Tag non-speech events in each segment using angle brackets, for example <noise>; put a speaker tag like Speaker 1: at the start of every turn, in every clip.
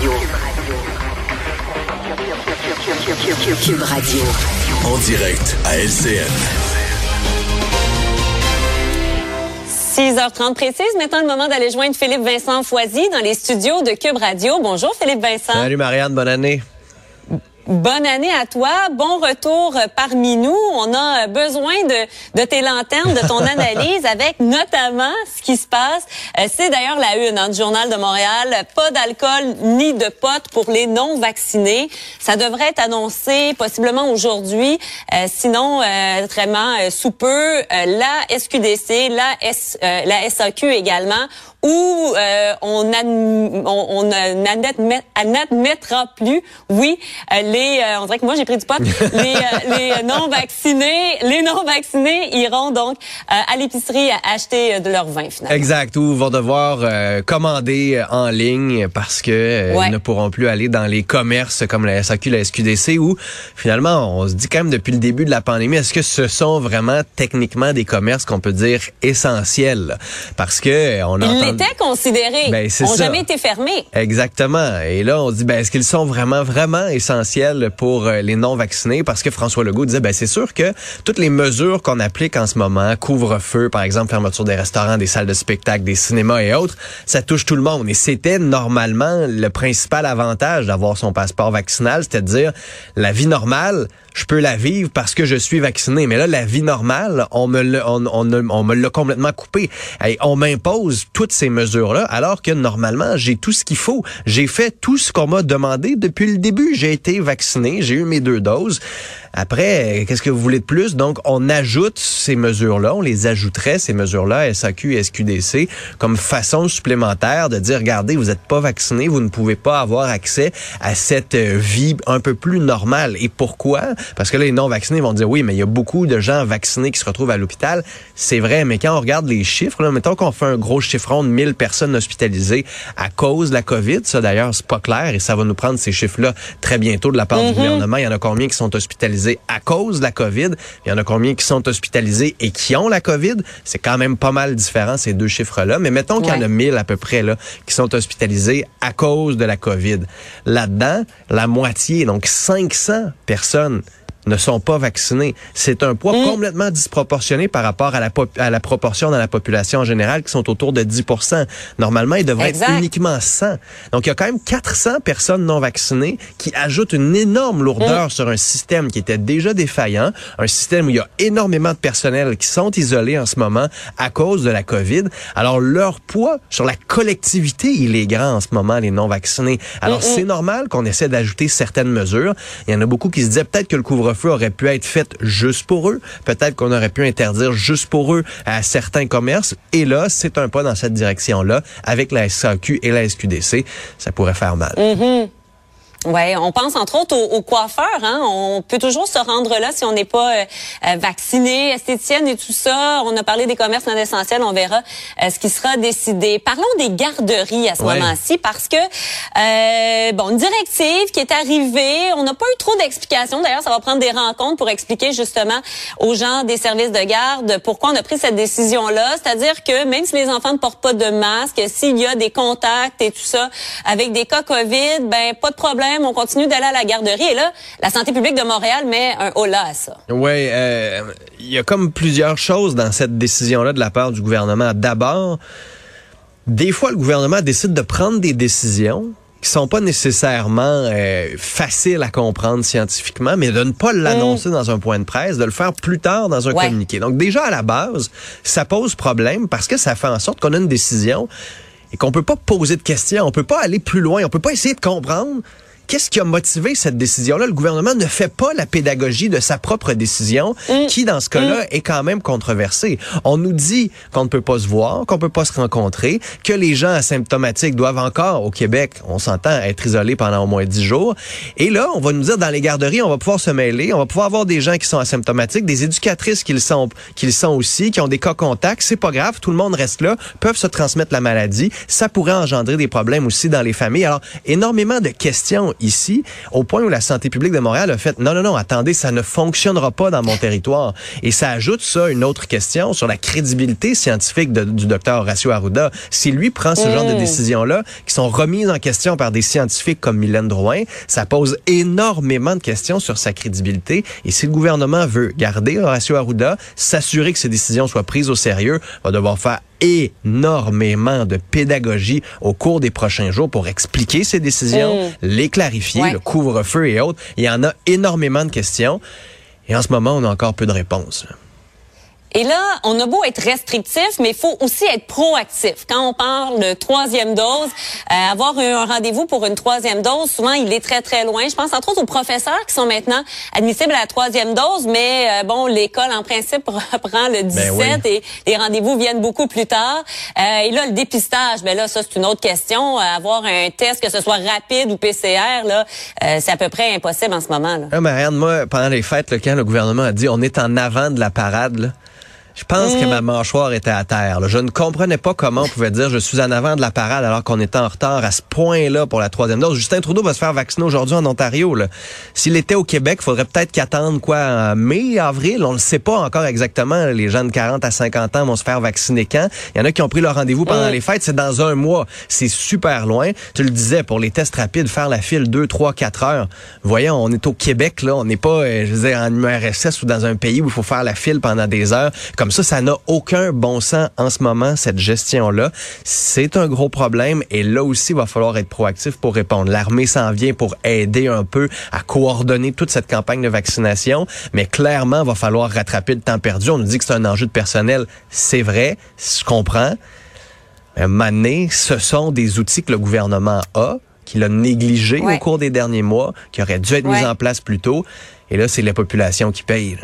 Speaker 1: Radio. Cube Radio.
Speaker 2: En direct à LCN.
Speaker 3: 6h30 précise. Maintenant, le moment d'aller joindre Philippe Vincent Foisy dans les studios de Cube Radio. Bonjour, Philippe Vincent.
Speaker 4: Salut, Marianne. Bonne année.
Speaker 3: Bonne année à toi. Bon retour parmi nous. On a besoin de, de tes lanternes, de ton <laughs> analyse avec notamment ce qui se passe. Euh, c'est d'ailleurs la une hein, du Journal de Montréal. Pas d'alcool ni de potes pour les non-vaccinés. Ça devrait être annoncé possiblement aujourd'hui. Euh, sinon, euh, vraiment sous peu, la SQDC, la, S, la SAQ également où euh, on, on, n'admettra plus, oui, euh, les, euh, on dirait que moi j'ai pris du pot, <laughs> les, les non vaccinés, les non vaccinés iront donc à l'épicerie acheter de leur vin finalement.
Speaker 4: Exact, ou vont devoir commander en ligne parce que ils ne pourront plus aller dans les commerces comme la SAQ, la SQDC, où finalement on se dit quand même depuis le début de la pandémie, est-ce que ce sont vraiment techniquement des commerces qu'on peut dire essentiels, parce que on entend
Speaker 3: étaient considérés, ben, ont jamais été fermés.
Speaker 4: Exactement. Et là, on dit, ben, est-ce qu'ils sont vraiment, vraiment essentiels? Pour euh, les non-vaccinés? Parce que François Legault disait, ben, c'est sûr que toutes les mesures qu'on applique en ce moment, couvre-feu, par exemple, fermeture des restaurants, des salles de spectacle, des cinémas et autres, ça touche tout le monde. Et c'était normalement le principal avantage d'avoir son passeport vaccinal, c'est-à-dire la vie normale, je peux la vivre parce que je suis vacciné. Mais là, la vie normale, on me l'a, complètement coupé. Et on m'impose toutes ces mesures-là, alors que normalement, j'ai tout ce qu'il faut. J'ai fait tout ce qu'on m'a demandé depuis le début. J'ai été vacciné, j'ai eu mes deux doses. Après, qu'est-ce que vous voulez de plus? Donc, on ajoute ces mesures-là, on les ajouterait, ces mesures-là, SAQ et SQDC, comme façon supplémentaire de dire, regardez, vous n'êtes pas vacciné, vous ne pouvez pas avoir accès à cette euh, vie un peu plus normale. Et pourquoi? Parce que là, les non-vaccinés vont dire, oui, mais il y a beaucoup de gens vaccinés qui se retrouvent à l'hôpital. C'est vrai, mais quand on regarde les chiffres, là, mettons qu'on fait un gros chiffron de 1000 personnes hospitalisées à cause de la COVID, ça d'ailleurs, c'est pas clair et ça va nous prendre ces chiffres-là très bientôt de la part du mm-hmm. gouvernement. Il y en a combien qui sont hospitalisés à cause de la COVID. Il y en a combien qui sont hospitalisés et qui ont la COVID? C'est quand même pas mal différent, ces deux chiffres-là. Mais mettons qu'il y en a 1000 à peu près là, qui sont hospitalisés à cause de la COVID. Là-dedans, la moitié, donc 500 personnes ne sont pas vaccinés. C'est un poids mm. complètement disproportionné par rapport à la, à la proportion dans la population en général qui sont autour de 10 Normalement, il devrait être uniquement 100. Donc, il y a quand même 400 personnes non vaccinées qui ajoutent une énorme lourdeur mm. sur un système qui était déjà défaillant, un système où il y a énormément de personnel qui sont isolés en ce moment à cause de la COVID. Alors, leur poids sur la collectivité, il est grand en ce moment, les non vaccinés. Alors, c'est normal qu'on essaie d'ajouter certaines mesures. Il y en a beaucoup qui se disaient peut-être que le couvre aurait pu être fait juste pour eux. Peut-être qu'on aurait pu interdire juste pour eux à certains commerces. Et là, c'est un pas dans cette direction-là. Avec la SAQ et la SQDC, ça pourrait faire mal.
Speaker 3: Mm-hmm. Ouais, on pense entre autres aux, coiffeurs. Hein? On peut toujours se rendre là si on n'est pas euh, euh, vacciné, esthéticienne et tout ça. On a parlé des commerces non essentiels. On verra euh, ce qui sera décidé. Parlons des garderies à ce moment-ci parce que bon, une directive qui est arrivée. On n'a pas eu trop d'explications. D'ailleurs, ça va prendre des rencontres pour expliquer justement aux gens des services de garde pourquoi on a pris cette décision-là. C'est-à-dire que même si les enfants ne portent pas de masque, s'il y a des contacts et tout ça avec des cas COVID, ben pas de problème on continue d'aller à la garderie. Et là, la santé publique de Montréal met un holà à ça.
Speaker 4: Oui, euh, il y a comme plusieurs choses dans cette décision-là de la part du gouvernement. D'abord, des fois, le gouvernement décide de prendre des décisions qui sont pas nécessairement euh, faciles à comprendre scientifiquement, mais de ne pas l'annoncer mm. dans un point de presse, de le faire plus tard dans un communiqué. Donc déjà à la base, ça pose problème parce que ça fait en sorte qu'on a une décision et qu'on peut pas poser de questions, on peut pas aller plus loin, on peut pas essayer de comprendre Qu'est-ce qui a motivé cette décision-là? Le gouvernement ne fait pas la pédagogie de sa propre décision, mm. qui, dans ce cas-là, mm. est quand même controversée. On nous dit qu'on ne peut pas se voir, qu'on peut pas se rencontrer, que les gens asymptomatiques doivent encore, au Québec, on s'entend, être isolés pendant au moins dix jours. Et là, on va nous dire, dans les garderies, on va pouvoir se mêler, on va pouvoir avoir des gens qui sont asymptomatiques, des éducatrices qui le sont, qui le sont aussi, qui ont des cas contacts. C'est pas grave, tout le monde reste là, peuvent se transmettre la maladie. Ça pourrait engendrer des problèmes aussi dans les familles. Alors, énormément de questions ici, au point où la santé publique de Montréal a fait non, non, non, attendez, ça ne fonctionnera pas dans mon territoire. Et ça ajoute ça une autre question sur la crédibilité scientifique du docteur Horacio Arruda. Si lui prend ce genre de mm. décisions-là, qui sont remises en question par des scientifiques comme Mylène Drouin, ça pose énormément de questions sur sa crédibilité. Et si le gouvernement veut garder Horacio Arruda, s'assurer que ses décisions soient prises au sérieux, va devoir faire énormément de pédagogie au cours des prochains jours pour expliquer ces décisions, mm. les clarifier, le couvre-feu et autres. Il y en a énormément de questions. Et en ce moment, on a encore peu de réponses.
Speaker 3: Et là, on a beau être restrictif, mais il faut aussi être proactif. Quand on parle de troisième dose, euh, avoir un rendez-vous pour une troisième dose, souvent il est très très loin. Je pense entre autres aux professeurs qui sont maintenant admissibles à la troisième dose, mais euh, bon, l'école en principe <laughs> reprend le 17 ben et les rendez-vous viennent beaucoup plus tard. Euh, et là, le dépistage, ben là, ça c'est une autre question. avoir un test, que ce soit rapide ou PCR, là, c'est à peu près impossible en ce moment. Là.
Speaker 4: Ah, Marianne, moi, pendant les fêtes, quand le gouvernement a dit on est en avant de la parade, là, je pense que mm. ma mâchoire était à terre. Je ne comprenais pas comment on pouvait dire je suis en avant de la parade alors qu'on était en retard à ce point-là pour la troisième dose. Justin Trudeau va se faire vacciner aujourd'hui en Ontario. S'il était au Québec, il faudrait peut-être qu'attendre quoi en mai, avril? On ne sait pas encore exactement. Les jeunes de 40 à 50 ans vont se faire vacciner quand? Il y en a qui ont pris leur rendez-vous pendant mm. les fêtes. C'est dans un mois. C'est super loin. Tu le disais, pour les tests rapides, faire la file 2, 3, 4 heures. Voyons, on est au Québec. là. On n'est pas, euh, je veux dire, en URSS ou dans un pays où il faut faire la file pendant des heures. Comme ça, ça n'a aucun bon sens en ce moment, cette gestion-là. C'est un gros problème et là aussi, il va falloir être proactif pour répondre. L'armée s'en vient pour aider un peu à coordonner toute cette campagne de vaccination, mais clairement, il va falloir rattraper le temps perdu. On nous dit que c'est un enjeu de personnel. C'est vrai, je comprends. Mais Mané, ce sont des outils que le gouvernement a qu'il a négligé au cours des derniers mois, qui auraient dû être mis en place plus tôt. Et là, c'est la population qui paye.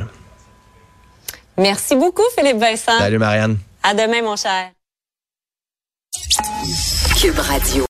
Speaker 3: Merci beaucoup, Philippe Vincent.
Speaker 4: Salut, Marianne.
Speaker 3: À demain, mon cher. Cube Radio.